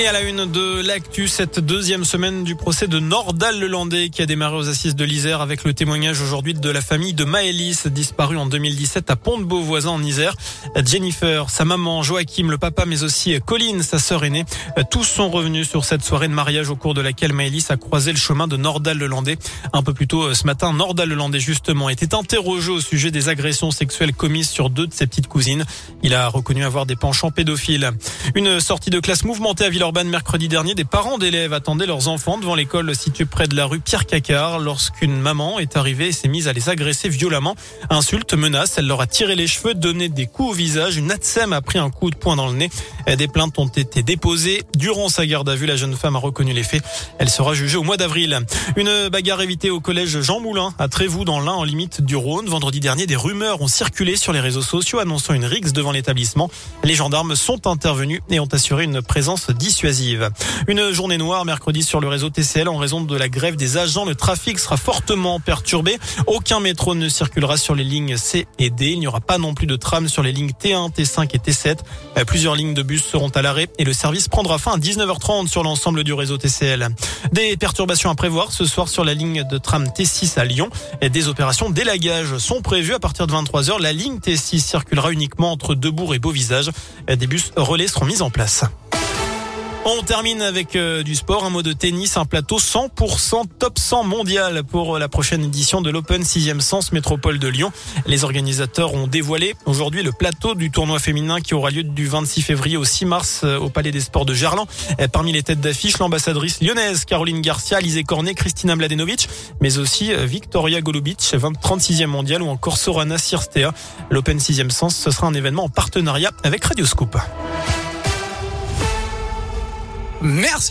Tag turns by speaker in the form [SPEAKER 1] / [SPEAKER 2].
[SPEAKER 1] Et à la une de l'actu, cette deuxième semaine du procès de Nordal Lelandais qui a démarré aux assises de l'Isère avec le témoignage aujourd'hui de la famille de Maëlys, disparue en 2017 à Pont-de-Beauvoisin en Isère. Jennifer, sa maman, Joachim, le papa, mais aussi Colline, sa sœur aînée, tous sont revenus sur cette soirée de mariage au cours de laquelle Maëlys a croisé le chemin de Nordal Lelandais. Un peu plus tôt ce matin, Nordal Lelandais justement était interrogé au sujet des agressions sexuelles commises sur deux de ses petites cousines. Il a reconnu avoir des penchants pédophiles. Une sortie de classe mouvementée à Villers Mercredi dernier, des parents d'élèves attendaient leurs enfants devant l'école située près de la rue Pierre Cacard lorsqu'une maman est arrivée et s'est mise à les agresser violemment. Insulte, menace, elle leur a tiré les cheveux, donné des coups au visage. Une ATSEM a pris un coup de poing dans le nez. Des plaintes ont été déposées. Durant sa garde à vue, la jeune femme a reconnu les faits. Elle sera jugée au mois d'avril. Une bagarre évitée au collège Jean Moulin à Trévoux dans l'Ain en limite du Rhône. Vendredi dernier, des rumeurs ont circulé sur les réseaux sociaux annonçant une rixe devant l'établissement. Les gendarmes sont intervenus et ont assuré une présence Une journée noire mercredi sur le réseau TCL en raison de la grève des agents. Le trafic sera fortement perturbé. Aucun métro ne circulera sur les lignes C et D. Il n'y aura pas non plus de tram sur les lignes T1, T5 et T7. Plusieurs lignes de bus seront à l'arrêt et le service prendra fin à 19h30 sur l'ensemble du réseau TCL. Des perturbations à prévoir ce soir sur la ligne de tram T6 à Lyon. Des opérations d'élagage sont prévues à partir de 23h. La ligne T6 circulera uniquement entre Debourg et Beauvisage. Des bus relais seront mis en place. On termine avec euh, du sport, un mot de tennis, un plateau 100% top 100 mondial pour la prochaine édition de l'Open 6e Sens Métropole de Lyon. Les organisateurs ont dévoilé aujourd'hui le plateau du tournoi féminin qui aura lieu du 26 février au 6 mars euh, au Palais des Sports de Gerland. Parmi les têtes d'affiche, l'ambassadrice lyonnaise Caroline Garcia, Lisée Cornet, Christina Mladenovic, mais aussi euh, Victoria Golubic, 36e mondial ou encore Sorana Sirstea. L'Open 6e Sens, ce sera un événement en partenariat avec Radioscoop.
[SPEAKER 2] Merci